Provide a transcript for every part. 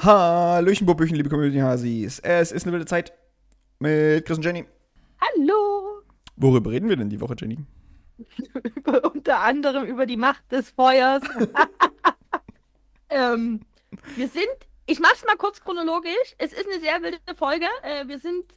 Hallöchen, Bobüchen, liebe Community-Hasis. Es ist eine wilde Zeit mit Chris und Jenny. Hallo! Worüber reden wir denn die Woche, Jenny? Unter anderem über die Macht des Feuers. ähm, wir sind, ich mach's mal kurz chronologisch. Es ist eine sehr wilde Folge. Äh, wir sind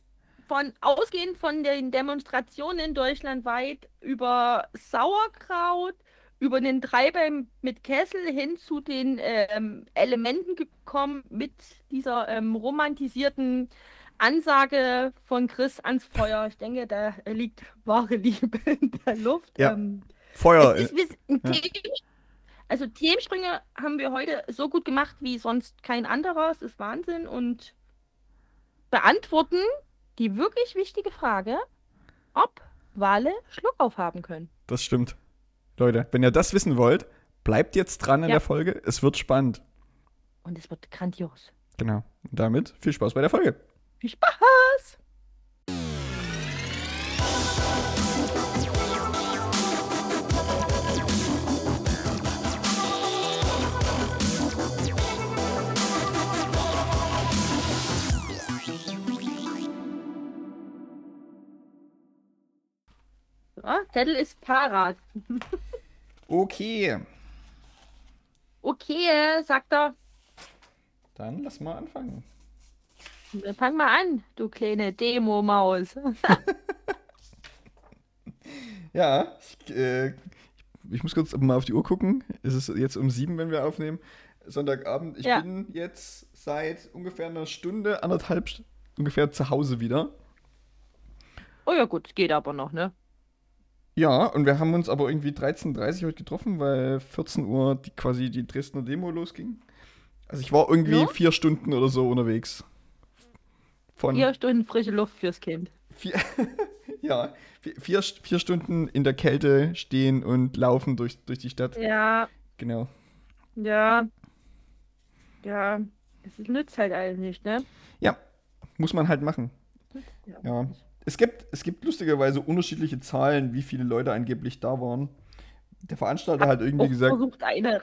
von ausgehend von den Demonstrationen deutschlandweit über Sauerkraut, über den Treiber mit Kessel hin zu den ähm, Elementen gekommen mit dieser ähm, romantisierten Ansage von Chris ans Feuer. Ich denke, da liegt wahre Liebe in der Luft. Ja. Ähm, Feuer. ist, ein ja. Also Themensprünge haben wir heute so gut gemacht wie sonst kein anderer. Es ist Wahnsinn und beantworten die wirklich wichtige Frage, ob Wale Schluck aufhaben können. Das stimmt. Leute, wenn ihr das wissen wollt, bleibt jetzt dran in Ja. der Folge. Es wird spannend. Und es wird grandios. Genau. Und damit viel Spaß bei der Folge. Viel Spaß! So, Zettel ist Fahrrad. Okay. Okay, sagt er. Dann lass mal anfangen. Dann Fang mal an, du kleine Demo-Maus. Ja, ich, äh, ich muss kurz mal auf die Uhr gucken. Es ist jetzt um sieben, wenn wir aufnehmen. Sonntagabend. Ich Ja. bin jetzt seit ungefähr einer Stunde, anderthalb ungefähr zu Hause wieder. Oh ja, gut, geht aber noch, ne? Ja, und wir haben uns aber irgendwie 13.30 Uhr heute getroffen, weil 14 Uhr die, quasi die Dresdner Demo losging. Also ich war irgendwie Ja? vier Stunden oder so unterwegs. Von Vier Stunden frische Luft fürs Kind. vier, ja, vier, vier, Stunden in der Kälte stehen und laufen durch, durch die Stadt. Ja, Genau. ja. Ja, es nützt halt alles nicht, ne? Ja, muss man halt machen. Ja. Es gibt, es gibt lustigerweise unterschiedliche Zahlen, wie viele Leute angeblich da waren. Der Veranstalter hat irgendwie Auch gesagt, versucht eine,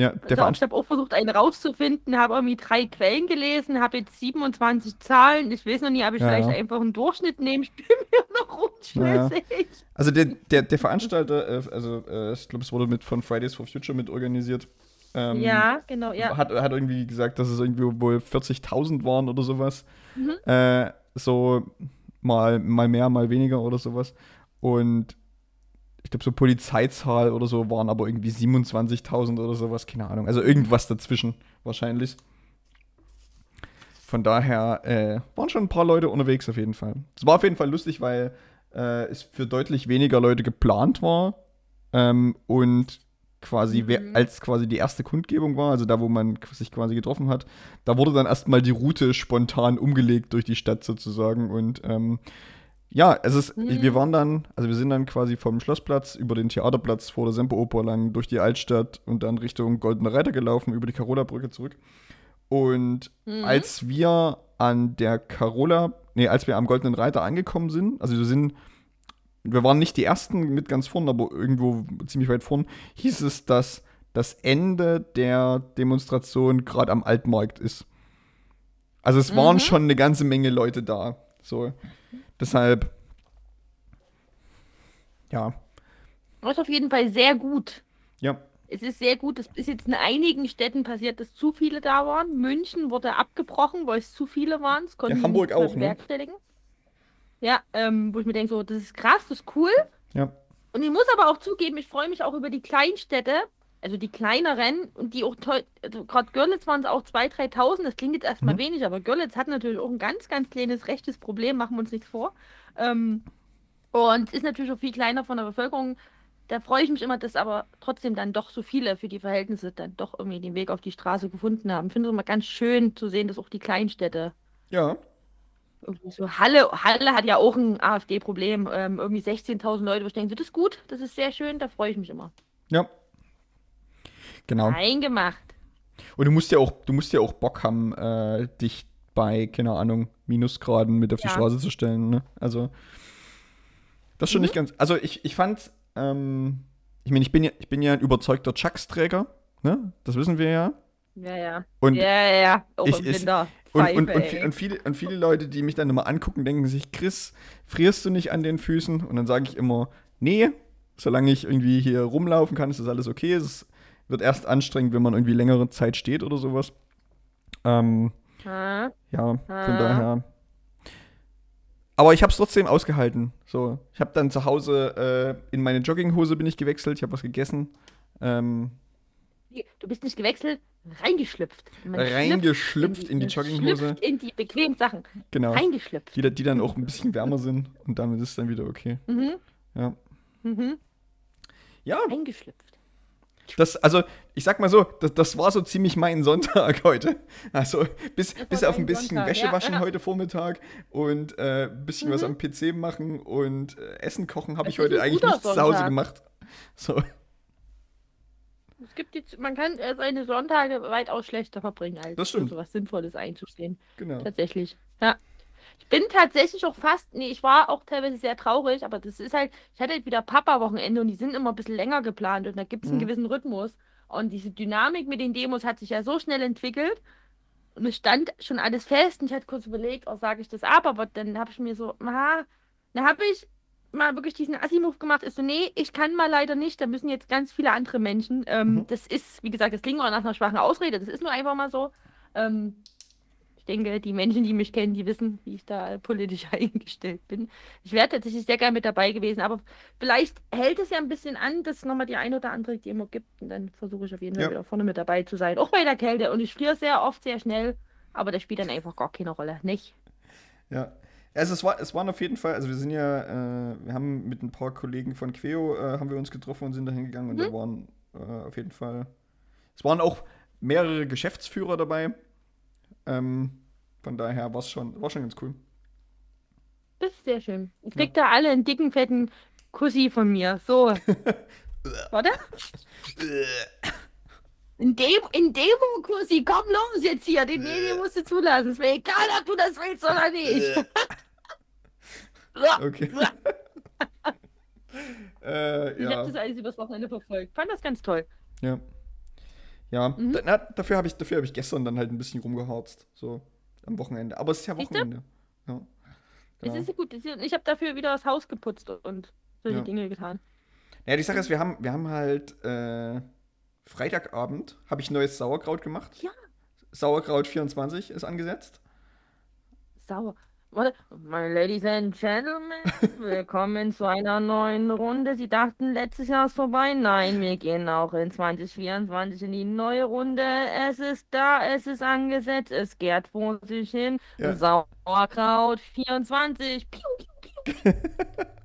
ja, der also ich habe auch versucht, eine rauszufinden, habe irgendwie drei Quellen gelesen, habe jetzt 27 Zahlen. Ich weiß noch nicht, ob ich Ja, vielleicht ja. einfach einen Durchschnitt nehme. Ich bin mir noch unschlüssig. Also der, der, der Veranstalter, äh, also äh, ich glaube, es wurde mit von Fridays for Future mit organisiert. Ähm, Ja, genau, ja. Hat, hat irgendwie gesagt, dass es irgendwie wohl 40.000 waren oder sowas. Mhm. Äh, so mal, mal mehr, mal weniger oder sowas. Und ich glaube, so Polizeizahl oder so waren aber irgendwie 27.000 oder sowas, keine Ahnung. Also irgendwas dazwischen wahrscheinlich. Von daher äh, waren schon ein paar Leute unterwegs auf jeden Fall. Es war auf jeden Fall lustig, weil äh, es für deutlich weniger Leute geplant war ähm, und quasi Mhm. als quasi die erste Kundgebung war, also da, wo man sich quasi getroffen hat, da wurde dann erstmal die Route spontan umgelegt durch die Stadt sozusagen und ähm, ja, es ist, Mhm. wir waren dann, also wir sind dann quasi vom Schlossplatz über den Theaterplatz vor der Semperoper lang durch die Altstadt und dann Richtung Goldener Reiter gelaufen, über die Carola-Brücke zurück. Und Mhm. als wir an der Carola, nee, als wir am Goldenen Reiter angekommen sind, also wir sind, wir waren nicht die Ersten mit ganz vorn, aber irgendwo ziemlich weit vorn, hieß es, dass das Ende der Demonstration gerade am Altmarkt ist. Also es waren Mhm. schon eine ganze Menge Leute da. So. Deshalb, ja, Das ist auf jeden Fall sehr gut. ja, Es ist sehr gut. Es ist jetzt in einigen Städten passiert, dass zu viele da waren. München wurde abgebrochen, weil es zu viele waren. Es konnten Ja, Hamburg auch, ne? Ja, ähm, wo ich mir denke, so, das ist krass, das ist cool. ja, Und ich muss aber auch zugeben, ich freue mich auch über die Kleinstädte, also die kleineren und die auch toll. Also gerade Görlitz waren es auch 2.000, 3.000. Das klingt jetzt erstmal Mhm. wenig, aber Görlitz hat natürlich auch ein ganz, ganz kleines rechtes Problem, machen wir uns nichts vor. Ähm, und ist natürlich auch viel kleiner von der Bevölkerung. Da freue ich mich immer, dass aber trotzdem dann doch so viele für die Verhältnisse dann doch irgendwie den Weg auf die Straße gefunden haben. Ich finde es immer ganz schön zu sehen, dass auch die Kleinstädte ja, so Halle, Halle hat ja auch ein AfD-Problem. Ähm, irgendwie 16.000 Leute, wo ich denke, das ist gut, das ist sehr schön, da freue ich mich immer. ja. Genau. Eingemacht. Und du musst ja auch, du musst ja auch Bock haben, äh, dich bei, keine Ahnung, Minusgraden mit auf die Ja. Straße zu stellen, ne? Also, das ist schon Mhm. nicht ganz. Also ich, ich fand, ähm, ich meine, ich bin ja, ich bin ja ein überzeugter Chucks-Träger, ne? Das wissen wir ja. Ja, ja. Und ja, ja, ja. Auch ich- im Winter. Und, und, und, und, viele, und viele Leute, die mich dann immer angucken, denken sich, Chris, frierst du nicht an den Füßen? Und dann sage ich immer, nee, solange ich irgendwie hier rumlaufen kann, ist das alles okay. Es wird erst anstrengend, wenn man irgendwie längere Zeit steht oder sowas. Ähm, Ah, ja, von Ah. daher. Aber ich habe es trotzdem ausgehalten. So, ich habe dann zu Hause äh, in meine Jogginghose bin ich gewechselt. Ich habe was gegessen. Ähm, Du bist nicht gewechselt, reingeschlüpft. Man Reingeschlüpft in die man Jogginghose. schlüpft in die bequemen Sachen. genau. Reingeschlüpft. Die, die dann auch ein bisschen wärmer sind und damit ist es dann wieder okay. Mhm. Ja. Mhm. Ja, Reingeschlüpft. das, also, ich sag mal so, das, das war so ziemlich mein Sonntag heute. Also, bis, bis auf ein bisschen Sonntag, Wäsche waschen ja. heute Vormittag und äh, ein bisschen was Mhm. am PC machen und äh, Essen kochen habe ich heute eigentlich nichts zu Hause Sonntag. gemacht. So, Es gibt jetzt, man kann äh, seine Sonntage weitaus schlechter verbringen, als Das stimmt. für sowas Sinnvolles einzustehen. genau. Tatsächlich. Ja. Ich bin tatsächlich auch fast, nee, ich war auch teilweise sehr traurig, aber das ist halt, ich hatte halt wieder Papa-Wochenende und die sind immer ein bisschen länger geplant und da gibt es einen Mhm. gewissen Rhythmus. Und diese Dynamik mit den Demos hat sich ja so schnell entwickelt und es stand schon alles fest und ich hatte kurz überlegt, oh, sage ich das ab, aber dann habe ich mir so, ah, da habe ich mal wirklich diesen Assi-Move gemacht, ist so, nee, ich kann mal leider nicht, da müssen jetzt ganz viele andere Menschen. Ähm, Mhm. Das ist, wie gesagt, das klingt auch nach einer schwachen Ausrede, das ist nur einfach mal so. Ähm, ich denke, die Menschen, die mich kennen, die wissen, wie ich da politisch eingestellt bin. Ich wäre tatsächlich sehr gern mit dabei gewesen, aber vielleicht hält es ja ein bisschen an, dass es nochmal die ein oder andere Demo gibt und dann versuche ich auf jeden Fall Ja. wieder vorne mit dabei zu sein. Auch bei der Kälte und ich friere sehr oft sehr schnell, aber das spielt dann einfach gar keine Rolle, nicht? Ja. Also es, war, es waren auf jeden Fall, also wir sind ja, äh, wir haben mit ein paar Kollegen von Queo, äh, haben wir uns getroffen und sind da hingegangen und Mhm. da waren äh, auf jeden Fall, es waren auch mehrere Geschäftsführer dabei. Ähm, von daher war es schon, war schon ganz cool. Das ist sehr schön. Ihr kriegt da alle einen dicken, fetten Kussi von mir. So. Warte. In dem, in Demo, Kussi, komm los jetzt hier. Den, den musst du zulassen. Ist mir egal, ob du das willst oder nicht. Okay. äh, Ich habe ja. das alles übers Wochenende verfolgt. Fand das ganz toll. Ja. Ja, Mhm. da, na, dafür habe ich, dafür hab ich gestern dann halt ein bisschen rumgeharzt. So am Wochenende. Aber es ist ja? Wochenende. Ja. Es Ja. ist ja gut. es Ich habe dafür wieder das Haus geputzt und solche Ja. Dinge getan. Ja, die Sache ist, wir haben, wir haben halt äh, Freitagabend habe ich neues Sauerkraut gemacht. Ja. Sauerkraut 24 ist angesetzt. Sauer. Warte. Meine Ladies and Gentlemen, willkommen zu einer neuen Runde. Sie dachten, letztes Jahr ist vorbei. Nein, wir gehen auch in 2024 in die neue Runde. Es ist da, es ist angesetzt, es gärt vor sich hin. Ja. Sauerkraut 24. Piu, piu, piu.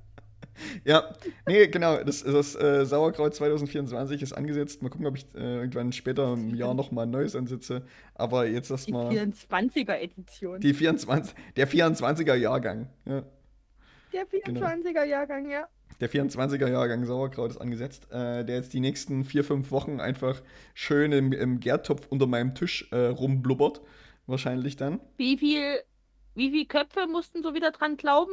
Ja, nee, genau. Das, das äh, Sauerkraut 2024 ist angesetzt. Mal gucken, ob ich äh, irgendwann später im Jahr nochmal ein neues ansetze. Aber jetzt Die erstmal 24er Edition. die 24, der 24er Jahrgang. Ja. Der genau. 24er Jahrgang, ja. Der 24er Jahrgang Sauerkraut ist angesetzt, äh, der jetzt die nächsten vier, fünf Wochen einfach schön im, im Gärtopf unter meinem Tisch äh, rumblubbert. Wahrscheinlich dann. Wie viel, wie viel Köpfe mussten so wieder dran glauben?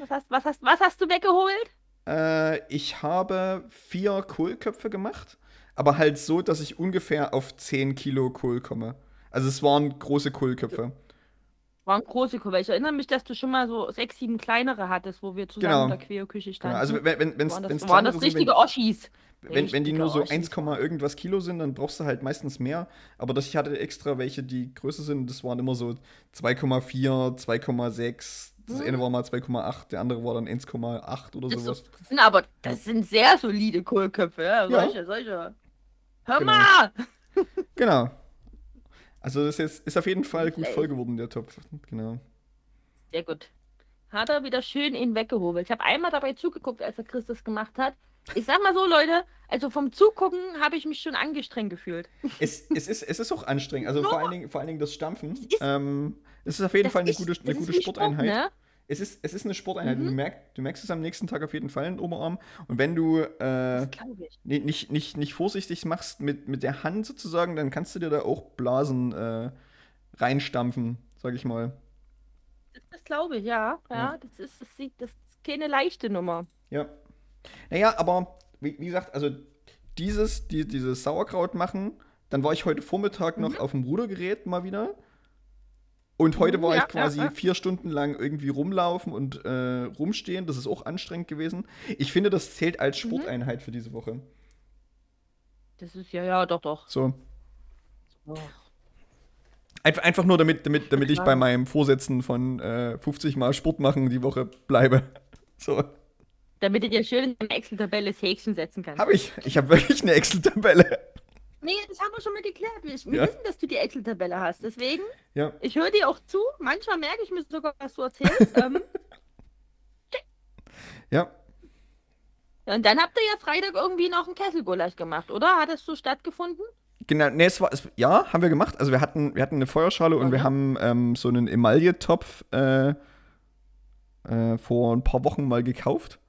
Was hast, was hast, was hast du weggeholt? Äh, ich habe vier Kohlköpfe gemacht, aber halt so, dass ich ungefähr auf 10 Kilo Kohl komme. Also es waren große Kohlköpfe. Waren große Köpfe. Ich erinnere mich, dass du schon mal so sechs, sieben kleinere hattest, wo wir zusammen Genau. in der Queerküche Genau, standen. also wenn wenn wenn's, waren das, waren das richtige Oschis. Wenn, wenn, die nur so Richtige 1, irgendwas Kilo sind, dann brauchst du halt meistens mehr. Aber das, ich hatte extra welche, die größer sind. Das waren immer so 2,4, 2,6. Das Hm. eine war mal 2,8, der andere war dann 1,8 oder Das, sowas. so, das sind aber, das sind sehr solide Kohlköpfe, ja. Ja. Solche, solche. Hör Genau. mal! Genau. Also das ist, ist auf jeden Fall gut voll geworden, der Topf. Genau. Sehr gut. Hat er wieder schön ihn weggehobelt. Ich habe einmal dabei zugeguckt, als der Chris das gemacht hat. Ich sag mal so, Leute, also vom Zugucken habe ich mich schon angestrengt gefühlt. Es, es, ist, es ist auch anstrengend. Also vor Ja. allen, Dingen, vor allen Dingen das Stampfen. ist- ähm, es ist auf jeden Fall eine ist- gute, eine gute wie Sport, Sporteinheit. ne? Es ist, es ist eine Sporteinheit. Mhm. Du, merkst, du merkst es am nächsten Tag auf jeden Fall in den Oberarm. Und wenn du äh, nicht, nicht, nicht vorsichtig machst mit, mit der Hand sozusagen, dann kannst du dir da auch Blasen äh, reinstampfen, sag ich mal. Das, das glaube ich, ja. Ja, Ja. das ist, das sieht, das ist keine leichte Nummer. Ja. Naja, aber wie, wie gesagt, also dieses, die, dieses Sauerkraut machen, Dann war ich heute Vormittag noch auf dem Rudergerät mal wieder. Und heute Mhm, war ja, ich quasi ja, ja. vier Stunden lang irgendwie rumlaufen und äh, rumstehen. Das ist auch anstrengend gewesen. Ich finde, das zählt als Mhm. Sporteinheit für diese Woche. Das ist ja, ja, doch, doch. So. Oh. Einfach, einfach nur, damit, damit, damit ich bei meinem Vorsätzen von äh, 50 Mal Sport machen die Woche bleibe. So. Damit du dir schön in deine Excel-Tabelle das Häkchen setzen kannst. Habe ich. Ich habe wirklich eine Excel-Tabelle. Nee, das haben wir schon mal geklärt. Wir, wir Ja. wissen, dass du die Excel-Tabelle hast. Deswegen, Ja. ich höre dir auch zu. Manchmal merke ich mir sogar, was du erzählst. ähm, Ja. und dann habt ihr ja Freitag irgendwie noch einen Kesselgulasch gemacht, oder? Hat das so stattgefunden? Genau, nee, es war, es, ja, haben wir gemacht. Also wir hatten, wir hatten eine Feuerschale und wir haben ähm, so einen Emaille-Topf äh, äh, vor ein paar Wochen mal gekauft.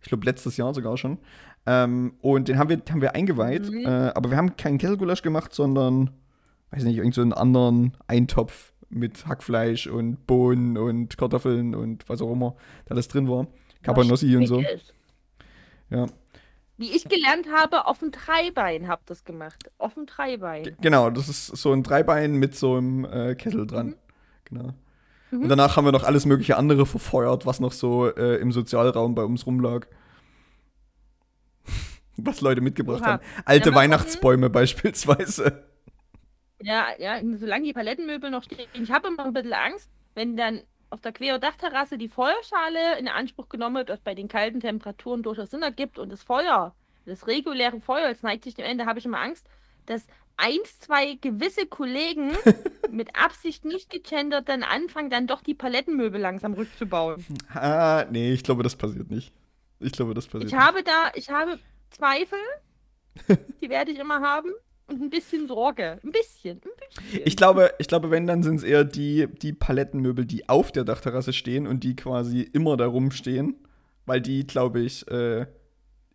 Ich glaube, letztes Jahr sogar schon. Ähm, und den haben wir, haben wir eingeweiht. Mhm. Äh, aber wir haben keinen Kesselgulasch gemacht, sondern, weiß nicht, irgend so einen anderen Eintopf mit Hackfleisch und Bohnen und Kartoffeln und was auch immer da alles drin war. Cabanossi und so. Ja. Wie ich gelernt habe, auf dem Dreibein habt ihr das gemacht. Auf dem Dreibein. Ge- Genau, das ist so ein Dreibein mit so einem äh, Kessel dran. Genau. Mhm. Und danach haben wir noch alles mögliche andere verfeuert, was noch so äh, im Sozialraum bei uns rumlag. was Leute mitgebracht Oha. haben. Alte Ja, Weihnachtsbäume beispielsweise. Ja, ja, solange die Palettenmöbel noch stehen. Ich habe immer ein bisschen Angst, wenn dann auf der Quer- Dachterrasse die Feuerschale in Anspruch genommen wird, was bei den kalten Temperaturen durchaus Sinn ergibt und das Feuer, das reguläre Feuer, es neigt sich dem Ende, habe ich immer Angst, dass eins, zwei gewisse Kollegen mit Absicht nicht gegendert dann anfangen, dann doch die Palettenmöbel langsam rückzubauen. Ah, nee, ich glaube, das passiert nicht. Ich glaube, das passiert Ich habe da, ich habe Zweifel, die werde ich immer haben und ein bisschen Sorge. Ein bisschen, ein bisschen. nicht. Ich glaube, ich glaube, wenn, dann sind es eher die, die Palettenmöbel, die auf der Dachterrasse stehen und die quasi immer da rumstehen. Weil die, glaube ich, äh,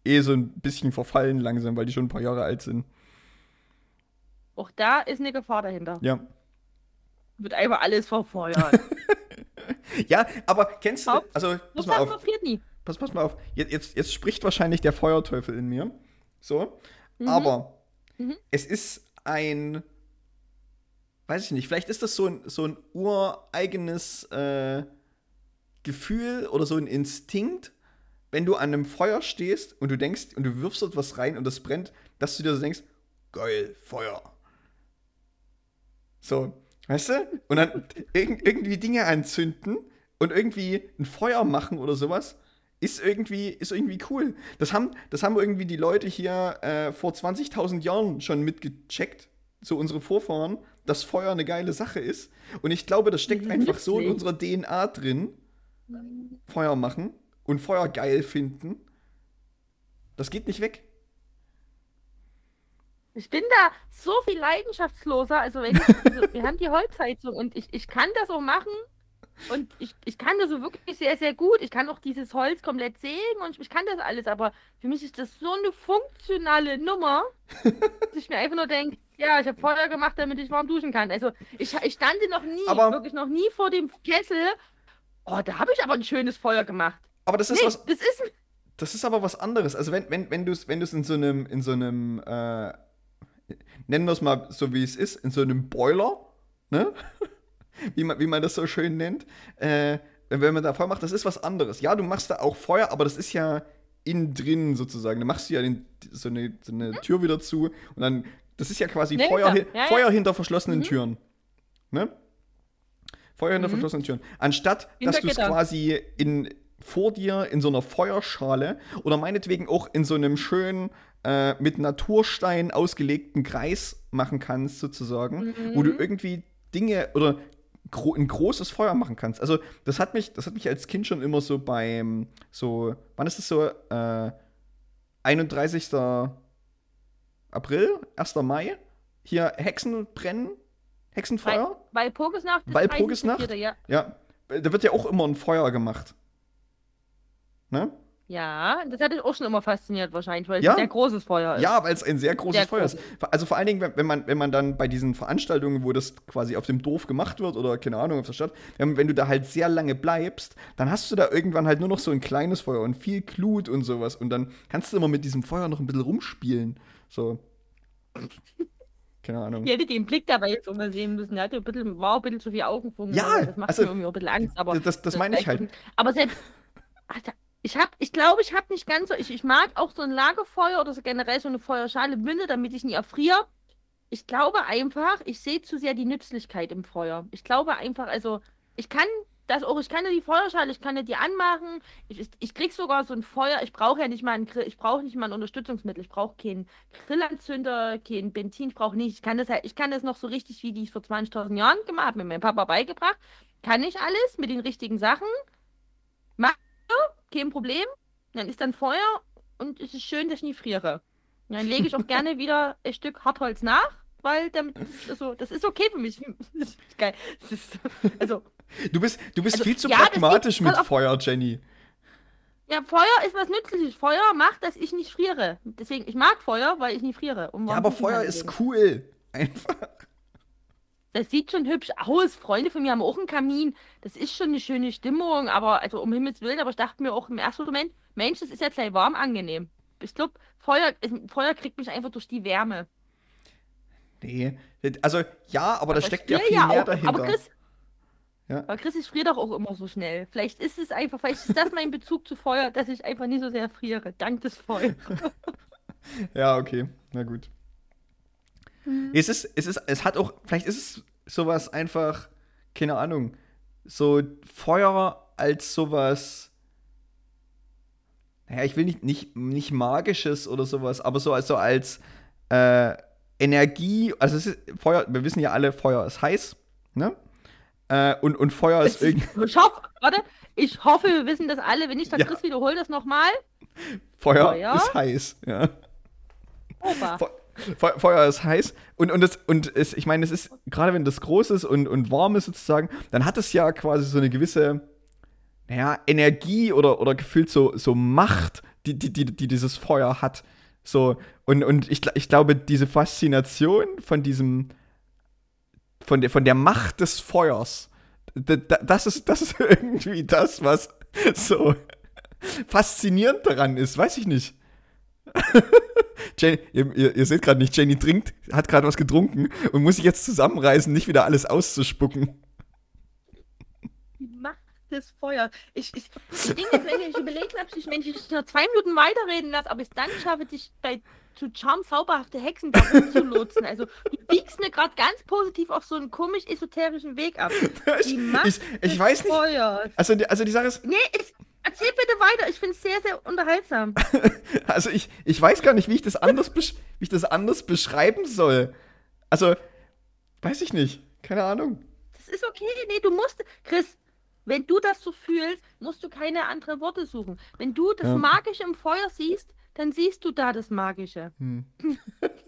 eh so ein bisschen verfallen langsam, weil die schon ein paar Jahre alt sind. Auch da ist eine Gefahr dahinter. Ja. Wird einfach alles verfeuert. Ja, aber kennst du, also, pass Das mal auf. nie. pass, pass mal auf. Jetzt, jetzt, jetzt spricht wahrscheinlich der Feuerteufel in mir. So. Mhm. Aber Mhm. es ist ein. Weiß ich nicht, vielleicht ist das so ein, so ein ureigenes äh, Gefühl oder so ein Instinkt, wenn du an einem Feuer stehst und du denkst und du wirfst dort was rein und das brennt, dass du dir so denkst, geil, Feuer. So, weißt du? Und dann irg irgendwie Dinge anzünden und irgendwie ein Feuer machen oder sowas, ist irgendwie, ist irgendwie cool. Das haben, das haben irgendwie die Leute hier äh, vor 20.000 Jahren schon mitgecheckt, so unsere Vorfahren, dass Feuer eine geile Sache ist. Und ich glaube, das steckt einfach so in unserer DNA drin. Feuer machen und Feuer geil finden. Das geht nicht weg. Ich bin da so viel leidenschaftsloser. Also, wenn ich, also wir haben die Holzheizung und ich, ich kann das auch machen. Und ich, ich kann das so wirklich sehr, sehr gut. Ich kann auch dieses Holz komplett sägen und ich kann das alles. Aber für mich ist das so eine funktionale Nummer, dass ich mir einfach nur denke, ja, ich habe Feuer gemacht, damit ich warm duschen kann. Also ich, ich stande noch nie, Aber- wirklich noch nie vor dem Kessel. Oh, da habe ich aber ein schönes Feuer gemacht. Aber das ist Nee, was. das ist Das ist aber was anderes. Also wenn, wenn, wenn du es wenn du's in so einem, in so einem, äh, nennen wir es mal so wie es ist, in so einem Boiler, ne? wie, man, wie man das so schön nennt, äh, wenn, man da Feuer macht, das ist was anderes. Ja, du machst da auch Feuer, aber das ist ja innen drin sozusagen. Da machst du ja den, so, eine, so eine Tür wieder zu und dann, das ist ja quasi Ja, Feuer, ja. Ja. Feuer hinter verschlossenen Mhm. Türen. Ne? Feuer hinter Mhm. verschlossenen Türen. Anstatt, dass du es quasi in, vor dir in so einer Feuerschale oder meinetwegen auch in so einem schönen äh, mit Naturstein ausgelegten Kreis machen kannst, sozusagen, wo du Mhm. irgendwie Dinge oder gro ein großes Feuer machen kannst. Also, das hat mich, das hat mich als Kind schon immer so beim, so, wann ist es so, äh, 31. April, 1. Mai, hier Hexen brennen, Hexenfeuer. Walpurgisnacht. Walpurgisnacht? 30.04., Ja. Ja, da wird ja auch immer ein Feuer gemacht. Ne? ja, das hat dich auch schon immer fasziniert wahrscheinlich, weil es Ja. ein sehr großes Feuer ist. Ja, weil es ein sehr großes Sehr Feuer ist. Also vor allen Dingen, wenn, man, wenn man dann bei diesen Veranstaltungen, wo das quasi auf dem Dorf gemacht wird oder keine Ahnung, auf der Stadt, wenn, wenn du da halt sehr lange bleibst, dann hast du da irgendwann halt nur noch so ein kleines Feuer und viel Glut und sowas. Und dann kannst du immer mit diesem Feuer noch ein bisschen rumspielen. So. keine Ahnung. Ich hätte den Blick dabei jetzt immer sehen müssen. Er hatte ein bisschen, war ein bisschen zu viel Augenfunken. Ja, das macht also, mir irgendwie auch ein bisschen Angst. Aber Das, das meine ich halt. Aber selbst, Alter, ich habe, ich glaube, ich habe nicht ganz so, ich, ich mag auch so ein Lagerfeuer oder so generell so eine Feuerschale im Winter, damit ich nie erfriere. Ich glaube einfach, ich sehe zu sehr die Nützlichkeit im Feuer. Ich glaube einfach, also ich kann das auch, ich kann ja die Feuerschale, ich kann ja die anmachen. Ich, ich, ich krieg sogar so ein Feuer, ich brauche ja nicht mal ein Grill, ich brauche nicht mal ein Unterstützungsmittel, ich brauche keinen Grillanzünder, kein Benzin, ich brauche nicht. Ich kann das halt, ich kann das noch so richtig, wie die ich vor 20.000 Jahren gemacht habe, mit meinem Papa beigebracht. Kann ich alles mit den richtigen Sachen. Mach kein Problem. Dann ist dann Feuer und es ist schön, dass ich nie friere. Und dann lege ich auch gerne wieder ein Stück Hartholz nach, weil damit das ist, so, das ist okay für mich. Geil. Ist, also, Du bist, du bist Also, viel zu ja, pragmatisch mit Feuer, Jenny. ja, Feuer ist was Nützliches. Feuer macht, dass ich nicht friere. Deswegen, ich mag Feuer, weil ich nie friere. Um Ja, aber Feuer ist cool. Einfach. Das sieht schon hübsch aus. Freunde von mir haben auch einen Kamin. Das ist schon eine schöne Stimmung, aber also um Himmels Willen, aber ich dachte mir auch im ersten Moment, Mensch, das ist ja gleich warm angenehm. Ich glaube, Feuer, Feuer kriegt mich einfach durch die Wärme. Nee. Also, ja, aber da Aber ich steckt ja viel ja mehr auch. dahinter. Aber Chris, Ja. aber Chris, ich friere doch auch immer so schnell. Vielleicht ist es einfach, vielleicht ist das mein Bezug zu Feuer, dass ich einfach nie so sehr friere. Dank des Feuers. Ja, okay. Na gut. Mhm. Es ist, es ist, es hat auch, vielleicht ist es sowas einfach, keine Ahnung, so Feuer als sowas, naja, ich will nicht, nicht, nicht magisches oder sowas, aber so also als äh, Energie, also es ist Feuer, wir wissen ja alle, Feuer ist heiß, ne? Äh, und, und Feuer ist irgendwie, Ich hoffe, warte, ich hoffe, wir wissen das alle. Wenn nicht, dann Ja. Chris, wiederhol das nochmal. Feuer, Feuer? ist heiß, ja. Opa. Fe Fe Feuer ist heiß und, und, das, und es, ich meine, es ist, gerade wenn das groß ist und, und warm ist sozusagen, dann hat es ja quasi so eine gewisse, naja, Energie oder, oder gefühlt so, so Macht, die, die, die, die dieses Feuer hat. So, und, und ich, ich glaube, diese Faszination von diesem, von der, von der Macht des Feuers, das ist, das ist irgendwie das, was so faszinierend daran ist, weiß ich nicht. Jenny, ihr, ihr, ihr seht gerade nicht, Jenny trinkt, hat gerade was getrunken und muss sich jetzt zusammenreißen, nicht wieder alles auszuspucken. Die Macht des Feuers. Ich, ich, das Ding ist, wenn ich überlegt habe, ich, wenn ich dich nur zwei Minuten weiterreden lasse, aber ich es dann schaffe, dich bei zu Charm zauberhafte Hexen da rumzulotsen. Also du biegst mir gerade ganz positiv auf so einen komisch esoterischen Weg ab. Die Macht Ich, ich weiß nicht. Feuers. Also, die- also die Sache ist, Nee, ich, erzähl bitte weiter. Ich finde es sehr, sehr unterhaltsam. also ich, ich weiß gar nicht, wie ich das anders, wie ich das anders beschreiben soll. Also, weiß ich nicht. Keine Ahnung. Das ist okay. Nee, du musst. Chris, wenn du das so fühlst, musst du keine anderen Worte suchen. Wenn du das Ja. Magische im Feuer siehst, dann siehst du da das Magische.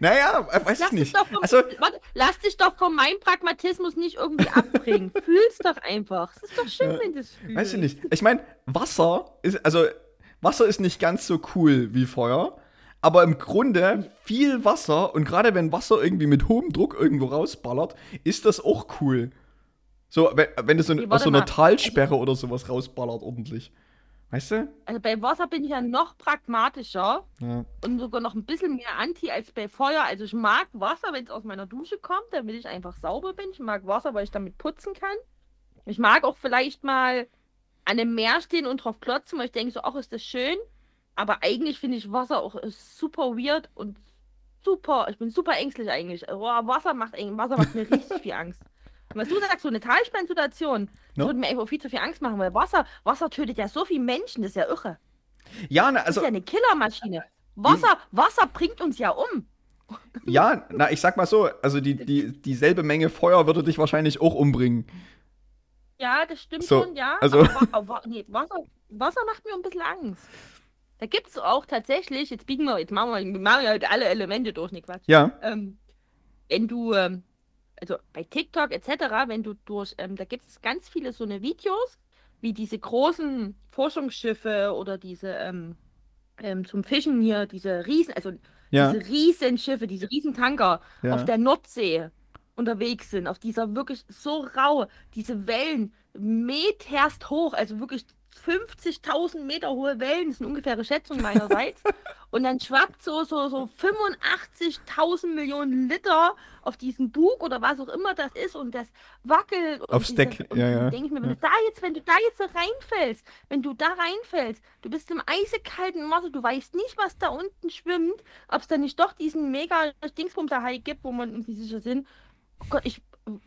Naja, weiß ich Lass dich, nicht. vom, Also, warte, lass dich doch von meinem Pragmatismus nicht irgendwie abbringen. Fühl's doch einfach. Es ist doch schön, wenn du es fühlst. weiß ich nicht. Ich meine, Wasser ist, also, Wasser ist nicht ganz so cool wie Feuer. Aber im Grunde viel Wasser und gerade wenn Wasser irgendwie mit hohem Druck irgendwo rausballert, ist das auch cool. So, wenn, wenn es so, Nee, aus so einer. Talsperre oder sowas rausballert, ordentlich. Weißt du? Also bei Wasser bin ich ja noch pragmatischer Ja. und sogar noch ein bisschen mehr anti als bei Feuer. Also ich mag Wasser, wenn es aus meiner Dusche kommt, damit ich einfach sauber bin. Ich mag Wasser, weil ich damit putzen kann. Ich mag auch vielleicht mal an einem Meer stehen und drauf klotzen, weil ich denke so, ach, ist das schön. Aber eigentlich finde ich Wasser auch äh, super weird und super, ich bin super ängstlich eigentlich. Oh, Wasser macht, eigentlich- Wasser macht mir richtig viel Angst. Was du sagst, so eine Talsperrensituation, das No? würde mir einfach viel zu viel Angst machen, weil Wasser, Wasser tötet ja so viele Menschen, das ist ja irre. Ja, na, Das also, ist ja eine Killermaschine. Wasser, Wasser bringt uns ja um. ja, na, ich sag mal so, also die, die, dieselbe Menge Feuer würde dich wahrscheinlich auch umbringen. Ja, das stimmt So, schon, ja. also- Aber, nee, Wasser, Wasser macht mir ein bisschen Angst. Da gibt es auch tatsächlich, jetzt biegen wir, jetzt machen wir, wir machen heute alle Elemente durch, ne Quatsch. Ja, Ähm, wenn du, ähm, also bei TikTok etc., wenn du durch, ähm, da gibt es ganz viele so eine Videos, wie diese großen Forschungsschiffe oder diese ähm, ähm, zum Fischen hier, diese Riesen, also ja, diese Riesenschiffe, diese Riesentanker ja. auf der Nordsee unterwegs sind, auf dieser wirklich so rau, diese Wellen meterst hoch, also wirklich 50.000 Meter hohe Wellen, das ist eine ungefähre Schätzung meinerseits. und dann schwappt so, so, so 85.000 Millionen Liter auf diesen Bug oder was auch immer das ist und das wackelt. Und Aufs Deck, ja, ja. denke ich mir, wenn Ja. du da jetzt, wenn du da jetzt so reinfällst, wenn du da reinfällst, du bist im eisekalten Wasser, du weißt nicht, was da unten schwimmt, ob es da nicht doch diesen mega Dingsbumser-Hai gibt, wo man irgendwie sicher sind. Oh Gott, ich,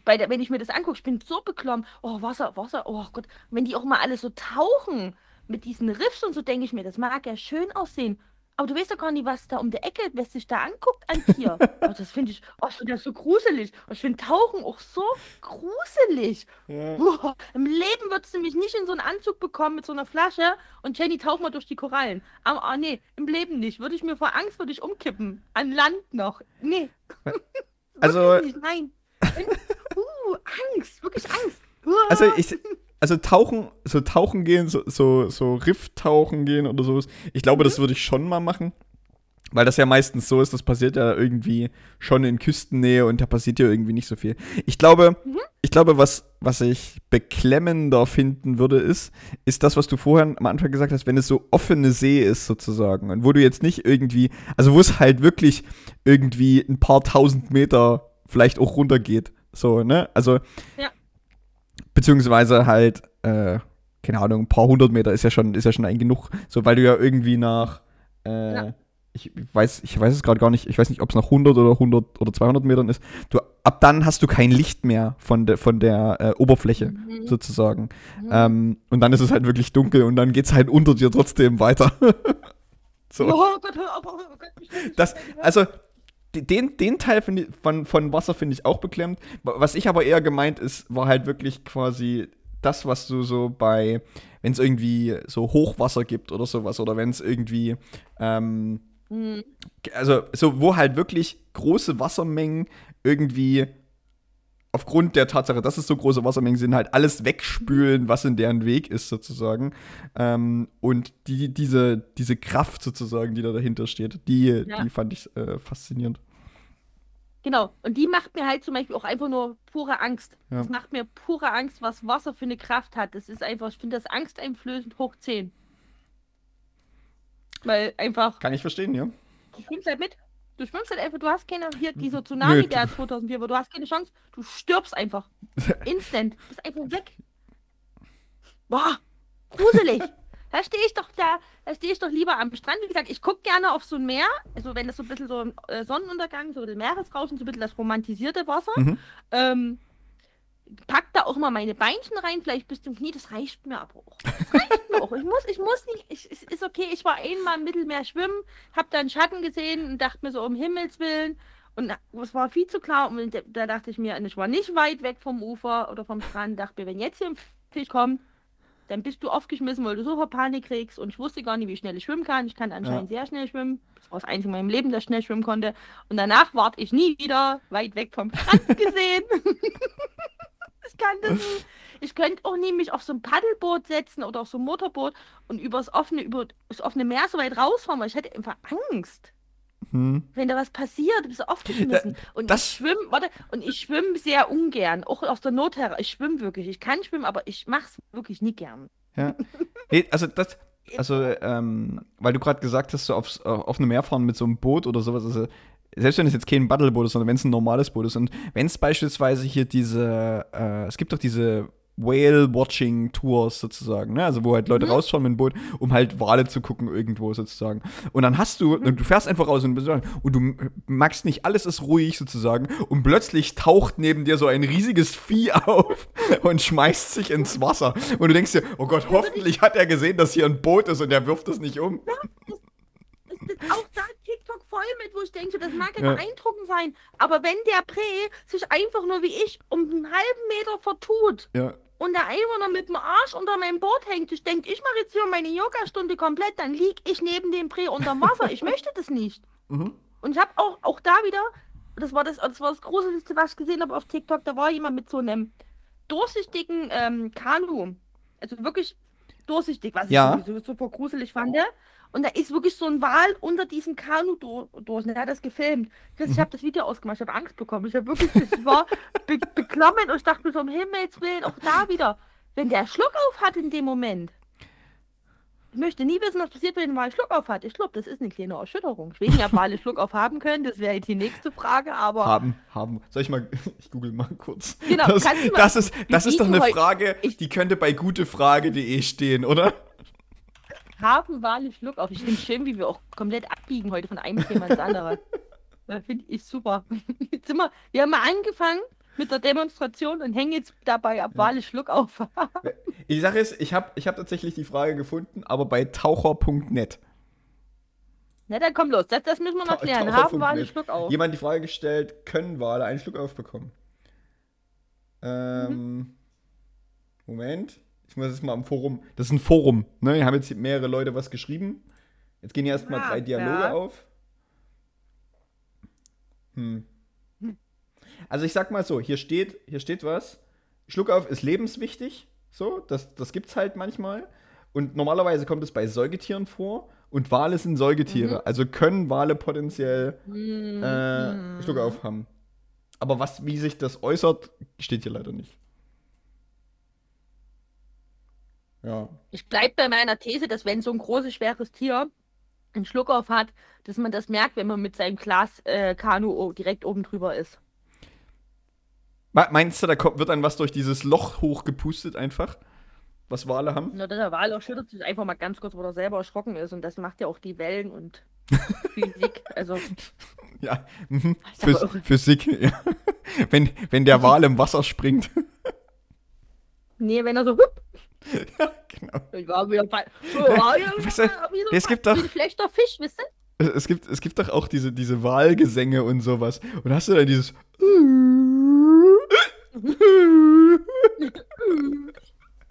bei der, wenn ich mir das angucke, ich bin so beklommen. Oh, Wasser, Wasser, oh Gott. Wenn die auch mal alle so tauchen mit diesen Riffs und so, denke ich mir, das mag ja schön aussehen. Aber du weißt doch gar nicht, was da um der Ecke, was sich da anguckt an Tier. oh, das finde ich, oh, ich finde das so gruselig. Und ich finde Tauchen auch so gruselig. Uah, Im Leben würdest du mich nicht in so einen Anzug bekommen mit so einer Flasche und Jenny, tauch mal durch die Korallen. Aber ah, nee, im Leben nicht. Würde ich mir vor Angst, würde ich umkippen. An Land noch. Nee. Also- nicht, nein. Angst, wirklich Angst. Also ich, also tauchen, so tauchen gehen, so, so, so Rifftauchen gehen oder sowas. Ich glaube, das würde ich schon mal machen. Weil das ja meistens so ist, das passiert ja irgendwie schon in Küstennähe und da passiert ja irgendwie nicht so viel. Ich glaube, Mhm. ich glaube, was, was ich beklemmender finden würde, ist, ist das, was du vorher am Anfang gesagt hast, wenn es so offene See ist sozusagen und wo du jetzt nicht irgendwie, also wo es halt wirklich irgendwie ein paar tausend Meter vielleicht auch runtergeht. So, ne? Also, Ja. beziehungsweise halt, äh, keine Ahnung, ein paar hundert Meter ist ja schon, ist ja schon ein genug. So, weil du ja irgendwie nach, äh, Ja. ich weiß, ich weiß es gerade gar nicht, ich weiß nicht, ob es nach 100 oder 100 oder 200 Metern ist. Du, ab dann hast du kein Licht mehr von, der von der äh, Oberfläche Mhm. sozusagen. Mhm. Ähm, und dann ist es halt wirklich dunkel und dann geht es halt unter dir trotzdem weiter. so. Oh Gott, oh Gott, mich stört Das, also, den, den Teil ich, von, von Wasser finde ich auch beklemmt. Wa- Was ich aber eher gemeint ist, war halt wirklich quasi das, was du so bei, wenn es irgendwie so Hochwasser gibt oder sowas, oder wenn es irgendwie, ähm, Mhm. also so, wo halt wirklich große Wassermengen irgendwie aufgrund der Tatsache, dass es so große Wassermengen sind, halt alles wegspülen, was in deren Weg ist, sozusagen. Ähm, und die, diese, diese Kraft sozusagen, die da dahinter steht, die, Ja. die fand ich äh, faszinierend. Genau, und die macht mir halt zum Beispiel auch einfach nur pure Angst. Ja. Das macht mir pure Angst, was Wasser für eine Kraft hat. Das ist einfach, ich finde das angsteinflößend hoch 10. Weil einfach, Kann ich verstehen, ja. du schwimmst halt mit. Du schwimmst halt einfach, du hast keine, hier dieser Tsunami, der 2004 war, du hast keine Chance. Du stirbst einfach. Instant. Du bist einfach weg. Boah, gruselig. Da stehe ich doch da, da stehe ich doch lieber am Strand. Wie gesagt, ich gucke gerne auf so ein Meer, also wenn das so ein bisschen so äh, Sonnenuntergang, so der Meeresrauschen, so ein bisschen das romantisierte Wasser. Mhm. Ähm, pack da auch mal meine Beinchen rein, vielleicht bis zum Knie, das reicht mir aber auch. Das reicht mir auch. Ich muss, ich muss nicht, ich, es ist okay, ich war einmal im Mittelmeer schwimmen, hab da einen Schatten gesehen und dachte mir so, um Himmels Willen. Und es war viel zu klar und da, da dachte ich mir, ich war nicht weit weg vom Ufer oder vom Strand, dachte mir, wenn jetzt hier ein Fisch kommt, dann bist du aufgeschmissen, weil du sofort Panik kriegst und ich wusste gar nicht, wie schnell ich schwimmen kann. Ich kann anscheinend sehr schnell schwimmen. Das war das Einzige in meinem Leben, das ich schnell schwimmen konnte. Und danach ward ich nie wieder weit weg vom Strand gesehen. ich kann das nicht. Ich könnte auch nie mich auf so ein Paddelboot setzen oder auf so ein Motorboot und übers offene, über das offene Meer so weit rausfahren, weil ich hätte einfach Angst. Hm. Wenn da was passiert, bist du aufgeschmissen. Und das- ich schwimme, warte, und ich schwimme sehr ungern, auch aus der Not heraus. Ich schwimme wirklich. Ich kann schwimmen, aber ich mach's wirklich nie gern. Ja. Nee, also das, also, ähm, weil du gerade gesagt hast, so aufs, äh, auf einem Meer fahren mit so einem Boot oder sowas, also selbst wenn es jetzt kein Battleboot ist, sondern wenn es ein normales Boot ist und wenn es beispielsweise hier diese, äh, es gibt doch diese Whale-Watching-Tours sozusagen, ne? Also wo halt Leute Mhm. rausfahren mit dem Boot, um halt Wale zu gucken irgendwo sozusagen. Und dann hast du, du fährst einfach raus und, und du magst nicht, alles ist ruhig sozusagen und plötzlich taucht neben dir so ein riesiges Vieh auf und schmeißt sich ins Wasser. Und du denkst dir, oh Gott, hoffentlich hat er gesehen, dass hier ein Boot ist und er wirft es nicht um. Es ist auch da TikTok voll mit, wo ich denke, das mag ja Ja. beeindruckend sein. Aber wenn der Prä sich einfach nur wie ich um einen halben Meter vertut Ja. und der Einwohner mit dem Arsch unter meinem Boot hängt, ich denke, ich mache jetzt hier meine Yogastunde komplett, dann lieg ich neben dem Prä unterm Wasser. Ich möchte das nicht. Mhm. Und ich habe auch, auch da wieder, das war das, das war das Gruseligste, was ich gesehen habe auf TikTok, da war jemand mit so einem durchsichtigen ähm, Kanu. Also wirklich durchsichtig, was Ja. ich super gruselig fand. Und da ist wirklich so ein Wal unter diesem Kanu do- durch. Und er hat das gefilmt. Chris, Mhm. ich habe das Video ausgemacht, ich habe Angst bekommen. Ich habe wirklich, ich war be beklommen und ich dachte mir so, um Himmels Willen, auch da wieder. Wenn der Schluck auf hat in dem Moment, Ich möchte nie wissen, was passiert, wenn ein Wal Schluck auf hat. Ich glaube, das ist eine kleine Erschütterung. Ich weiß nicht, ob Wale Schluck auf haben können. Das wäre jetzt die nächste Frage, aber. Haben, haben. Soll ich mal, ich google mal kurz. Genau, das, kannst du mal- das ist, das ist doch eine Frage, ich- die könnte bei gutefrage.de stehen, oder? Haben Wale Schluck auf? Ich finde es schön, wie wir auch komplett abbiegen heute von einem Thema ins andere. Das finde ich super. Jetzt sind wir, wir haben mal angefangen mit der Demonstration und hängen jetzt dabei, ob Wale Schluck auf haben. Die Sache ist, ich habe ich hab tatsächlich die Frage gefunden, aber bei taucher.net. Na, dann komm los. Das, das müssen wir noch Ta- klären. Haben Wale. Schluck auf? Jemand die Frage gestellt, können Wale einen Schluck aufbekommen? Ähm, Moment. Ich muss jetzt mal am Forum. Das ist ein Forum, ne? Hier haben jetzt mehrere Leute was geschrieben. Jetzt gehen hier erstmal Ah, drei Dialoge ja. auf. Hm. Also ich sag mal so, hier steht, hier steht was. Schluckauf ist lebenswichtig. So, das, das gibt's halt manchmal. Und normalerweise kommt es bei Säugetieren vor. Und Wale sind Säugetiere. Mhm. Also können Wale potenziell Hm, äh, hm. Schluck auf haben. Aber was, wie sich das äußert, steht hier leider nicht. Ja. Ich bleibe bei meiner These, dass wenn so ein großes, schweres Tier einen Schluck auf hat, dass man das merkt, wenn man mit seinem Glas äh, direkt oben drüber ist. Me- Meinst du, da kommt, wird dann was durch dieses Loch hochgepustet einfach? Was Wale haben? Nur der Wal schüttert sich einfach mal ganz kurz, wo er selber erschrocken ist. Und das macht ja auch die Wellen und Physik. Also, Ja. Mhm. aber Phys. Physik, ja. wenn, wenn der Wal im Wasser springt. nee, wenn er so, hup, ja, genau. ich war wieder bei. Wieder, Weißt du, es gibt doch- ein schlechter Fisch, wisst ihr? Es, gibt, es gibt doch auch diese, diese Wahlgesänge und sowas. Und hast du dann dieses.